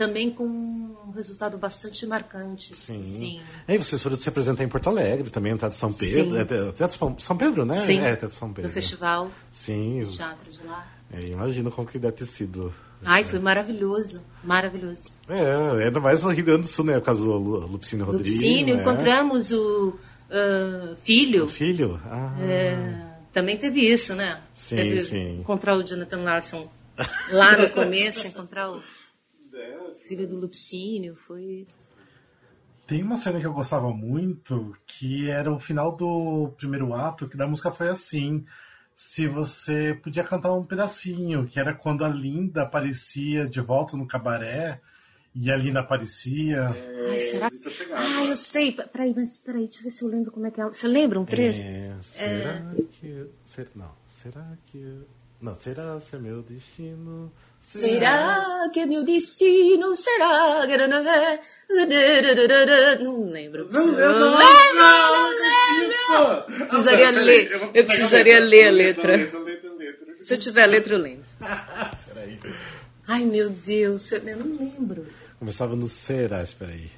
também com um resultado bastante marcante. Sim. Sim. E aí vocês foram se apresentar em Porto Alegre também, Teatro São Pedro. É, te- Teatro São- Pedro, né? Sim. É, Teatro São Pedro. No festival Sim. de teatro de lá. É, imagino como que deve ter sido. Ai, foi maravilhoso. Maravilhoso. É, ainda mais no Rio Grande do Sul, né? Por causa do Lu- Lupicínio Rodrigues. Lupicínio, né? encontramos o ah, filho. O filho? Ah, É, também teve isso, né? Sim, teve sim. Encontrar o Jonathan Larson lá no começo, encontrar o filho do Lupicínio, foi... Tem uma cena que eu gostava muito, que era o final do primeiro ato, que da música foi assim. Se você podia cantar um pedacinho, que era quando a Linda aparecia de volta no cabaré, e a Linda aparecia. Ai, será? Ah, eu sei. Peraí, mas peraí, deixa eu ver se eu lembro como é que é. Você lembra um trecho? É, será que. ser- não, será que. Não, será se é meu destino? Será que é meu destino? Será? Não lembro. Não, eu Eu não, lembro, não, não não lembro. Precisaria ler. Eu precisaria ler a letra. letra, letra. Se eu tiver a letra, eu lembro. Peraí. Ai, meu Deus, eu não lembro. Começava no será, espera aí.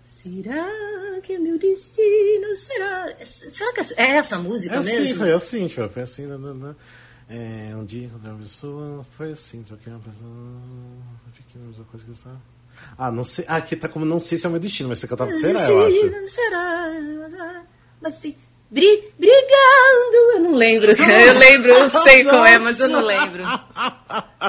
Será que é meu destino? Será? Será que é essa a música É assim, mesmo? foi assim, tipo, foi assim, nananã. É, um dia encontrei uma pessoa, foi assim, troquei uma pessoa, fiquei na mesma coisa que eu estava. Ah, não sei, ah, aqui tá como não sei se é o meu destino, mas você cantava será, eu acho. Será? Mas tem. Bri, brigando, eu não lembro. Eu lembro, eu sei qual é, mas eu não lembro.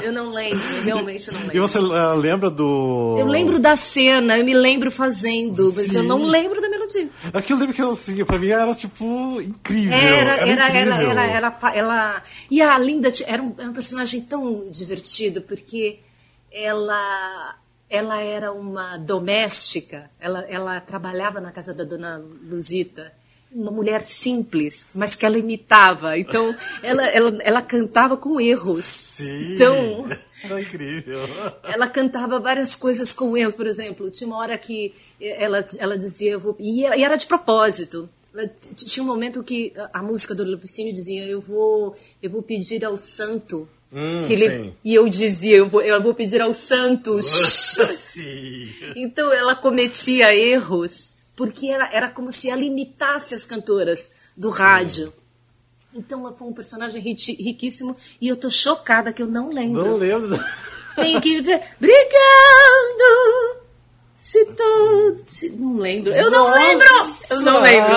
Eu não lembro, realmente não E lembro. você ah, lembra do. Eu lembro da cena, eu me lembro fazendo, mas eu não lembro da melodia. Aqui eu lembro que assim, pra mim era tipo incrível. Era, era, era, incrível. ela, ela, ela. E a Linda era um, era um personagem tão divertido, porque ela, ela era uma doméstica, ela, ela trabalhava na casa da dona Luzita. Uma mulher simples, mas que ela imitava. Então, ela, ela, ela cantava com erros. Sim. Então, Era incrível. ela cantava várias coisas com erros, por exemplo, tinha uma hora que ela, ela dizia, vou, e era de propósito. Tinha um momento que a- música do Lupicínio dizia, eu vou, eu vou pedir ao santo. Hum, ele, e eu dizia, eu vou, eu vou pedir ao santo. Sim. então ela cometia erros, porque era, era como se ela imitasse as cantoras do rádio. Então ela foi um personagem ri- riquíssimo e eu tô chocada que eu não lembro. Não lembro. Tem que ver. Brigando. Se todo. Se... Não lembro. Eu não Nossa! lembro! Eu não lembro.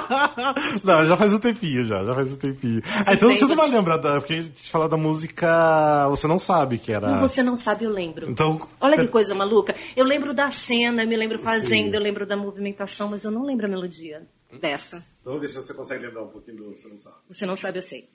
não, já faz um tempinho, já, já faz um tempinho. Ah, então você não vai lembrar, da, porque a gente fala da música, você não sabe que era. Você não sabe, eu lembro. Então, Olha que coisa maluca. Eu lembro da cena, eu me lembro fazendo, eu lembro da movimentação, mas eu não lembro a melodia dessa. Então, vamos ver se você consegue lembrar um pouquinho do Você Não Sabe. Você não sabe, eu sei.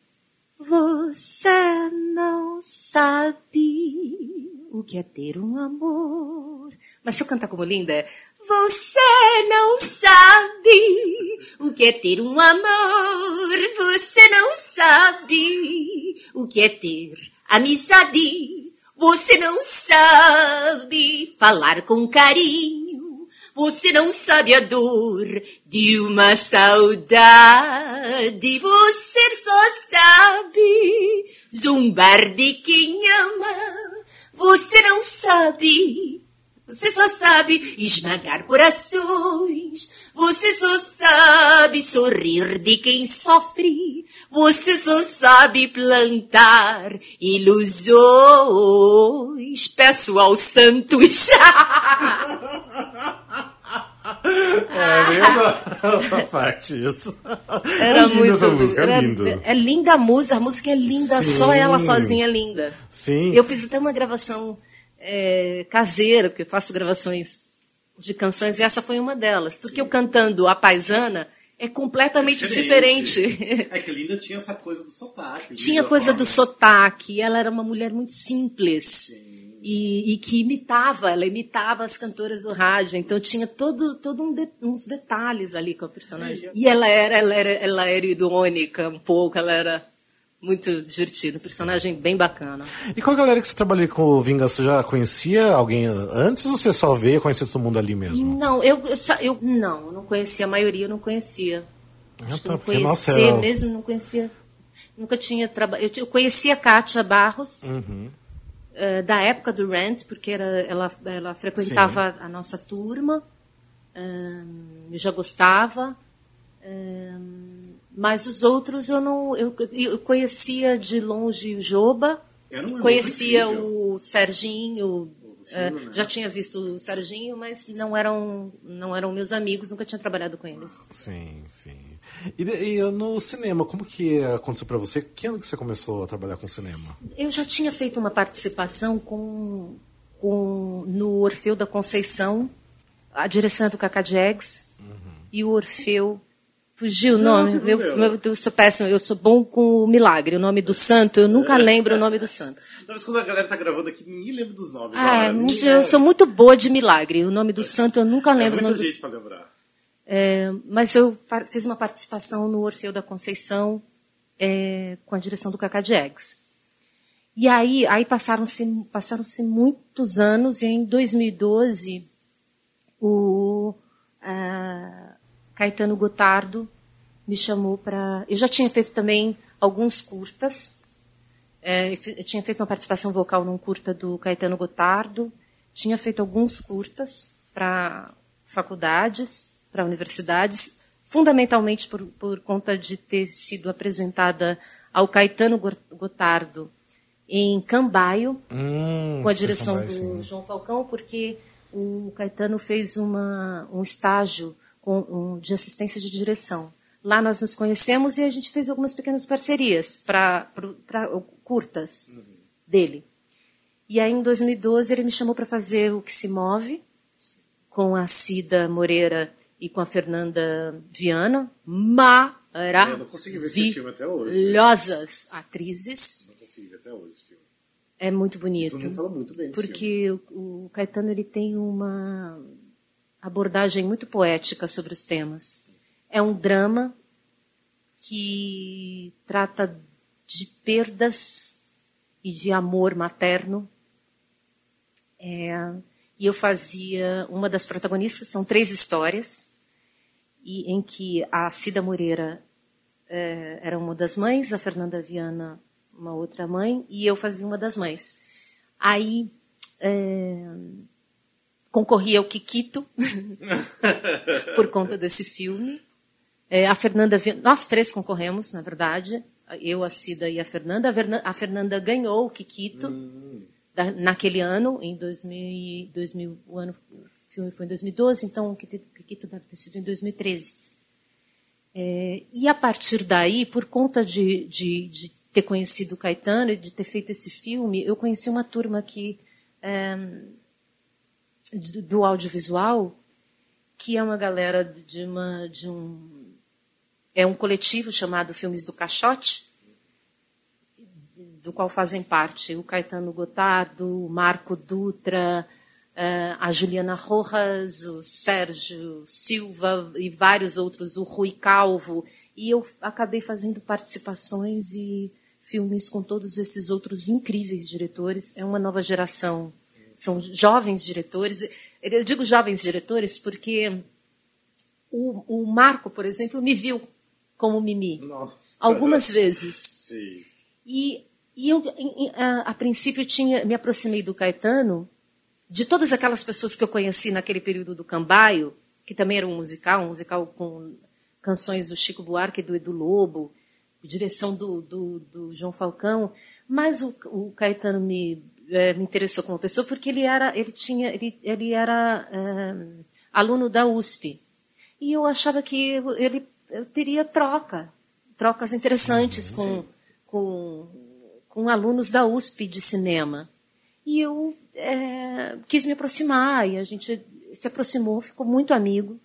Você não sabe o que é ter um amor. Mas se eu cantar como linda, é Você não sabe o que é ter um amor. Você não sabe o que é ter amizade. Você não sabe falar com carinho. Você não sabe a dor de uma saudade. Você só sabe zombar de quem ama. Você não sabe. Você só sabe esmagar corações. Você só sabe sorrir de quem sofre. Você só sabe plantar ilusões. Peço aos santos. É mesmo essa parte, isso. Era é linda muito. essa música, era- é lindo. É linda a música, a música é linda, Sim. só ela sozinha é linda. Sim. Eu fiz até uma gravação é, caseira, porque eu faço gravações de canções, e essa foi uma delas. Porque eu cantando a paisana, é completamente é diferente. diferente. É que Linda tinha essa coisa do sotaque. Tinha coisa do sotaque. Ela era uma mulher muito simples. E, e, que imitava, ela imitava as cantoras do rádio, então tinha todo, todo um de, uns detalhes ali com a personagem. E ela era, ela era, ela era irônica um pouco, ela era muito divertido, personagem bem bacana. E com a galera que você trabalhou com o Vingança, você já conhecia alguém antes ou você só veio conhecer todo mundo ali mesmo? Não, eu, eu, eu não, não conhecia, a maioria eu não conhecia. Ah, tá, não conhecer nossa, era... mesmo, não conhecia. Nunca tinha trabalhado. Eu, conhecia a Kátia Barros, uhum. Uh, da época do Rent, porque era, ela, ela frequentava Sim. a nossa turma. Um, eu já gostava. Um, mas os outros eu não. Eu, eu conhecia de longe o Joba, conhecia o Serginho, né? já tinha visto o Serginho, mas não eram, não eram meus amigos, nunca tinha trabalhado com eles. Sim, sim. E, e no cinema, como que aconteceu para você? Que ano que você começou a trabalhar com cinema? Eu já tinha feito uma participação com, com no Orfeu da Conceição, a direção é do Cacá Jags, uhum. e o Orfeu Fugiu o nome. Eu, eu, eu, sou péssimo, eu sou bom com o milagre. O nome do santo, eu nunca é. lembro o nome do santo. Mas quando a galera tá gravando aqui, ninguém lembra dos nomes. Ah, eu sou muito boa de milagre. O nome do santo eu nunca lembro. É muita gente do... para lembrar. É, mas eu fiz uma participação no Orfeu da Conceição é, com a direção do Cacá Eggs. E aí, aí passaram-se passaram muitos anos e em 2012 o... Caetano Gotardo me chamou para. Eu já tinha feito também alguns curtas. É, eu tinha feito uma participação vocal num curta do Caetano Gotardo. Tinha feito alguns curtas para faculdades, para universidades, fundamentalmente por, por conta de ter sido apresentada ao Caetano Gotardo em Cambaio, hum, com a direção do sim. João Falcão, porque o Caetano fez uma, um estágio um, de assistência de direção. Lá nós nos conhecemos e a gente fez algumas pequenas parcerias para curtas uhum. dele. E aí, em 2012, ele me chamou para fazer o que se move com a Cida Moreira e com a Fernanda Viana. Maravilhosas atrizes. Não consegui ver até hoje. É muito bonito. Todo mundo fala muito bem Porque o, o Caetano ele tem uma abordagem muito poética sobre os temas. É um drama que trata de perdas e de amor materno. É, e eu fazia uma das protagonistas, são três histórias, e em que a Cida Moreira é, era uma das mães, a Fernanda Viana uma outra mãe, e eu fazia uma das mães. Aí é, concorria ao Kikito por conta desse filme. É, a Fernanda, nós três concorremos, na verdade, eu, a Cida e a Fernanda. A, Fernanda ganhou o Kikito hum. Naquele ano, em 2000, 2000, o ano o filme foi em 2012, então o Kikito deve ter sido em 2013. É, e a partir daí, por conta de, de, de, ter conhecido o Caetano e de ter feito esse filme, eu conheci uma turma que é, do audiovisual, que é uma galera de, uma, de um. É um coletivo chamado Filmes do Caixote, do qual fazem parte o Caetano Gotardo, o Marco Dutra, eh, a Juliana Rojas, o Sérgio Silva e vários outros, o Rui Calvo. E eu acabei fazendo participações e filmes com todos esses outros incríveis diretores. É uma nova geração são jovens diretores. Eu digo jovens diretores porque o, o Marco, por exemplo, me viu como Mimi Nossa. algumas vezes. Sim. E, e eu, a, a, princípio, tinha, me aproximei do Caetano, de todas aquelas pessoas que eu conheci naquele período do Cambaio, que também era um musical, um musical com canções do Chico Buarque e do Edu Lobo, direção do, do, do João Falcão, mas o, o Caetano me é, me interessou como pessoa porque ele era, ele tinha, ele, ele era é, aluno da USP e eu achava que ele teria troca, trocas interessantes com, com, com alunos da USP de cinema e eu é, quis me aproximar e a gente se aproximou, ficou muito amigo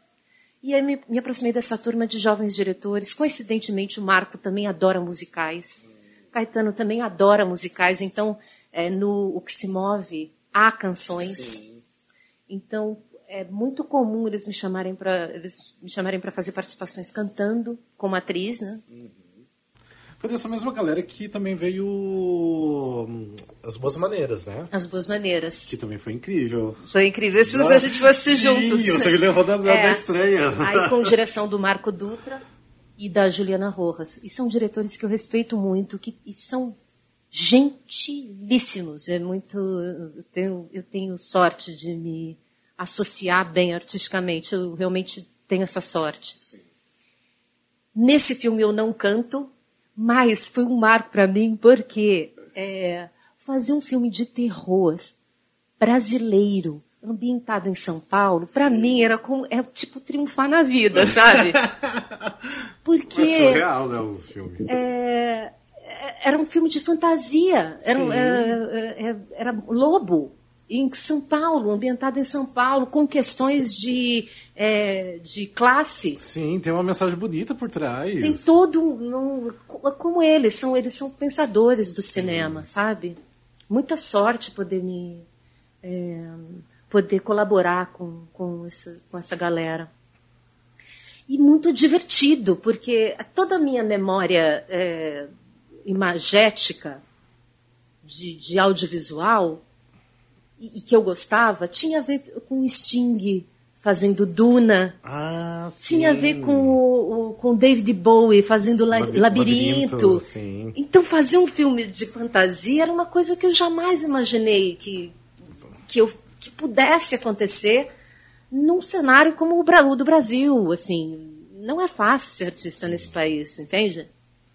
E aí me, me aproximei dessa turma de jovens diretores. Coincidentemente, o Marco também adora musicais. Caetano também adora musicais. Então, é, no O Que Se Move, há canções. Sim. Então, é muito comum eles me chamarem para eles me chamarem para fazer participações cantando como atriz, né? Uhum. Foi dessa mesma galera que também veio hum, As Boas Maneiras, né? As Boas Maneiras. Que também foi incrível. Foi incrível. Se a gente fosse Sim, juntos. você me levou da, é, da estreia. Aí com direção do Marco Dutra e da Juliana Rojas. E são diretores que eu respeito muito que, e são gentilíssimos. É muito. Eu tenho, eu tenho sorte de me associar bem artisticamente. Eu realmente tenho essa sorte. Sim. Nesse filme eu não canto, mas foi um marco para mim porque é, fazer um filme de terror brasileiro ambientado em São Paulo, para mim era como é tipo triunfar na vida, sabe? Porque é surreal, né, o filme. É, era um filme de fantasia, era, era, era, era lobo em São Paulo, ambientado em São Paulo, com questões de, é, de classe. Sim, tem uma mensagem bonita por trás. Tem todo um, como eles são, eles são pensadores do cinema, Sim. sabe? Muita sorte poder me é, poder colaborar com, com, essa, com essa galera. E muito divertido, porque toda a minha memória é, imagética de, de audiovisual e, que eu gostava tinha a ver com Sting fazendo Duna. Ah, tinha a ver com o, o, com David Bowie fazendo la, Labirinto. labirinto então fazer um filme de fantasia era uma coisa que eu jamais imaginei que, que, eu, que pudesse acontecer num cenário como o do Brasil. Assim, não é fácil ser artista nesse país, entende?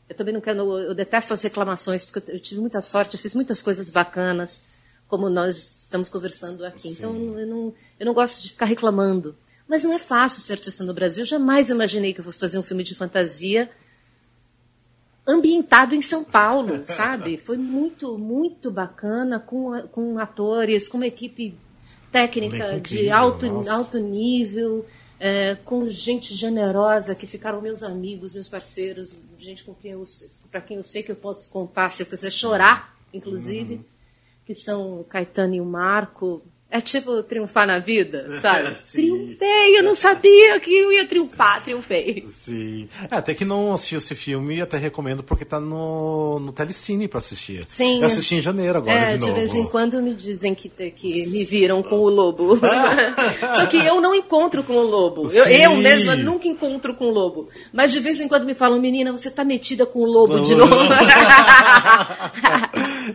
Eu também não quero. Eu detesto as reclamações, porque eu tive muita sorte, eu fiz muitas coisas bacanas como nós estamos conversando aqui. Então, Sim. Então, eu não, eu não gosto de ficar reclamando. Mas não é fácil ser artista no Brasil. Eu jamais imaginei que eu fosse fazer um filme de fantasia ambientado em São Paulo, sabe? Foi muito, muito bacana, com, com atores, com uma equipe técnica de alto, alto nível, é, com gente generosa, que ficaram meus amigos, meus parceiros, gente com quem eu, para quem eu sei que eu posso contar se eu quiser chorar, inclusive. Uhum que são o Caetano e o Marco, é tipo triunfar na vida, sabe? Triunfei, eu não sabia que eu ia triunfar, triunfei. Sim. É, até que não assisti esse filme, até recomendo porque tá no, no Telecine pra assistir. Sim. Eu assisti em janeiro agora é, de novo. de vez em quando me dizem que, que me viram com o lobo. Só que eu não encontro com o lobo. Eu, eu, mesma nunca encontro com o lobo. Mas de vez em quando me falam, menina, você tá metida com o lobo de novo.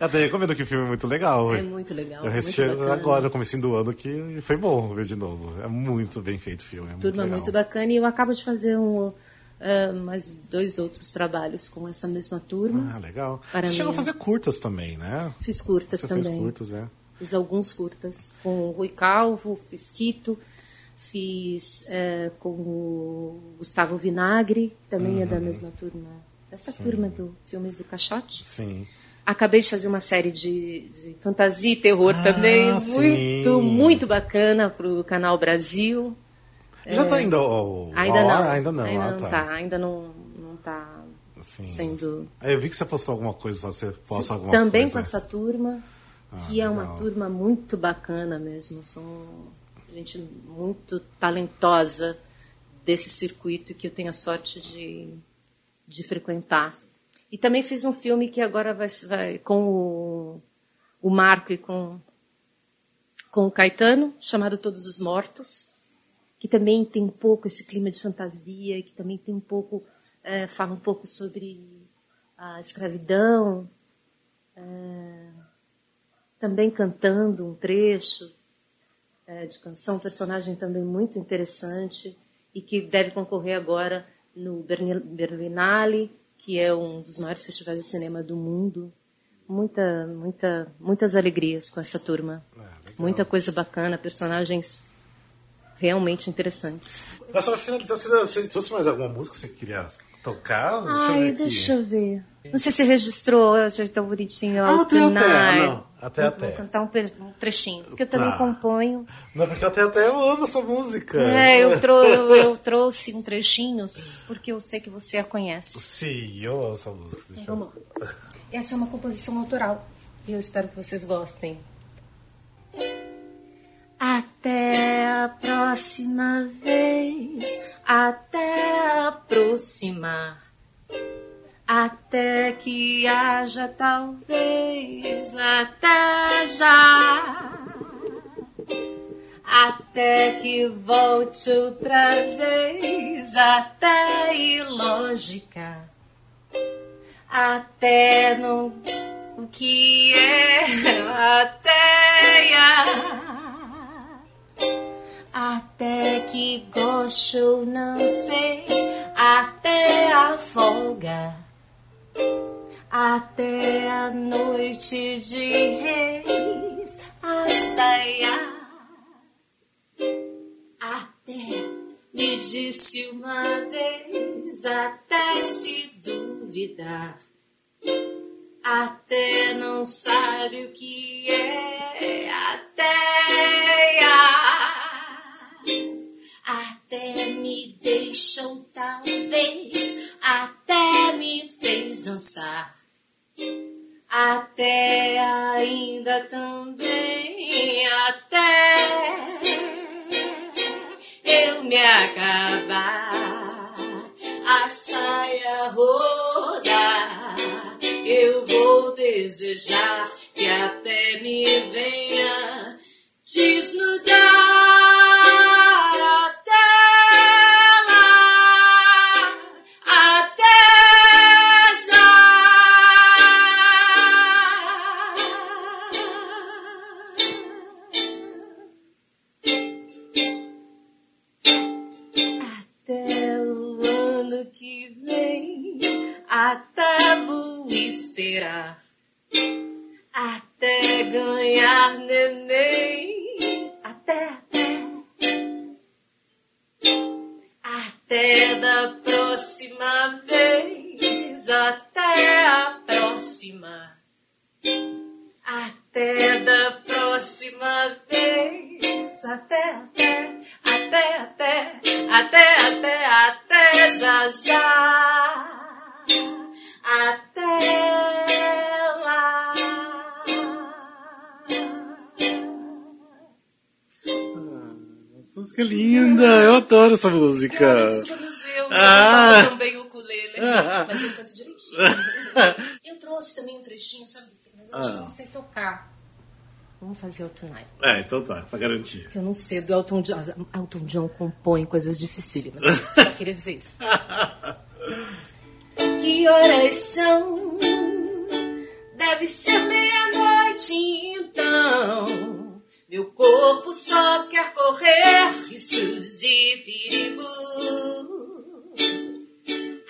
até recomendo que o filme é muito legal. É muito legal. Eu assisti agora, comecinho do ano que foi bom ver de novo. É muito bem feito o filme. É Turma muito, muito, bacana. E eu acabo de fazer um, uh, mais dois outros trabalhos com essa mesma turma. Ah, legal. Para Você chegou a fazer curtas também, né? Fiz curtas Você também. Fez curtas, é. Fiz alguns curtas com o Rui Calvo, fiz Quito, fiz uh, com o Gustavo Vinagre, que também uhum. é da uhum. mesma turma. Essa Sim. turma do Filmes do Caixote. Sim. Acabei de fazer uma série de, de fantasia e terror ah, também, sim. muito, muito bacana para o Canal Brasil. Já está é, indo ao, ainda não? Ainda não, ainda ah, não tá. tá. ainda não, não tá sendo... eu vi que você postou alguma coisa, você posta alguma Também coisa. com essa turma, ah, que é uma turma muito bacana mesmo, são gente muito talentosa desse circuito que eu tenho a sorte de, de frequentar. E também fiz um filme que agora vai, vai com o, o Marco e com, com o Caetano, chamado Todos os Mortos, que também tem um pouco esse clima de fantasia, que também tem um pouco, é, fala um pouco sobre a escravidão, é, também cantando um trecho é, de canção, um personagem também muito interessante e que deve concorrer agora no Berlinale que é um dos maiores festivais de cinema do mundo. Muita, muita, muitas alegrias com essa turma. É, Muita coisa bacana, personagens realmente interessantes. Mas só finalizar, se trouxe mais alguma música que você queria Tocar? Deixa Ai, eu deixa eu ver. Não sei se registrou, eu achei tão bonitinho. Ah, Tonight. não. Até Vou- até. Vou cantar um, um trechinho, porque eu também Tá. componho. Não, porque até até eu amo essa música. É, eu, trou eu, eu trouxe um trechinho porque eu sei que você a conhece. Sim, eu amo essa música. Deixa eu... Vamos lá. Essa é uma composição autoral e eu espero que vocês gostem. Até a próxima vez, até aproximar, até que haja talvez, até já. Até que volte outra vez, até ilógica até no o que é até a, até que gosto não sei até a folga até a noite de reis hasta até me disse uma vez até se duvidar. Até não sabe o que é até até me deixou talvez até me fez dançar. Até ainda também até eu me acabar. A saia rodar eu vou desejar que até me venha desnudar até vou esperar, até ganhar neném, até, até, até da próxima vez, até adoro essa música. Eu Ah. ah. também o ukulele, mas eu canto direitinho. eu trouxe também um trechinho, sabe? Mas eu eu não sei tocar. Vamos fazer o Tonight. É, então tá, pra garantir. Que eu não sei, do Elton John. Elton John compõe coisas dificílimas. Só queria dizer isso. que horas são? Deve ser meia-noite, então. Meu corpo só quer correr riscos e perigo.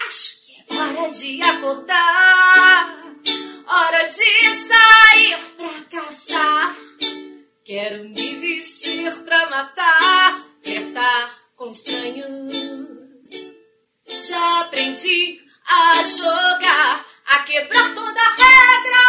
Acho que é hora de acordar. Hora de sair pra caçar. Quero me vestir pra matar, flertar com estranho. Já aprendi a jogar, a quebrar toda regra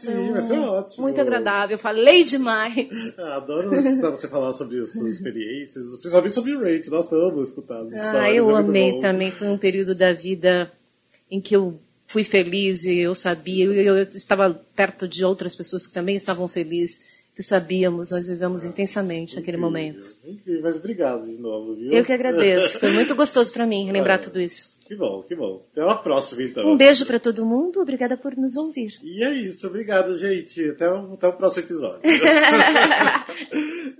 Sim, um- vai ser ótimo. Muito agradável. Falei demais. Ah, Adoro escutar você falar sobre as suas experiências, principalmente sobre o Rate. Nossa, eu amo escutar as histórias. Ah, eu é amei também. Foi um período da vida em que eu fui feliz e eu sabia. Eu, eu estava perto de outras pessoas que também estavam felizes, que sabíamos. Nós vivemos intensamente aquele momento. Incrível, mas obrigado de novo, viu? Eu que agradeço. Foi muito gostoso para mim lembrar tudo isso. Que bom, que bom. Até uma próxima, então. Um beijo para todo mundo. Obrigada por nos ouvir. E é isso. Obrigado, gente. Até o, até o próximo episódio.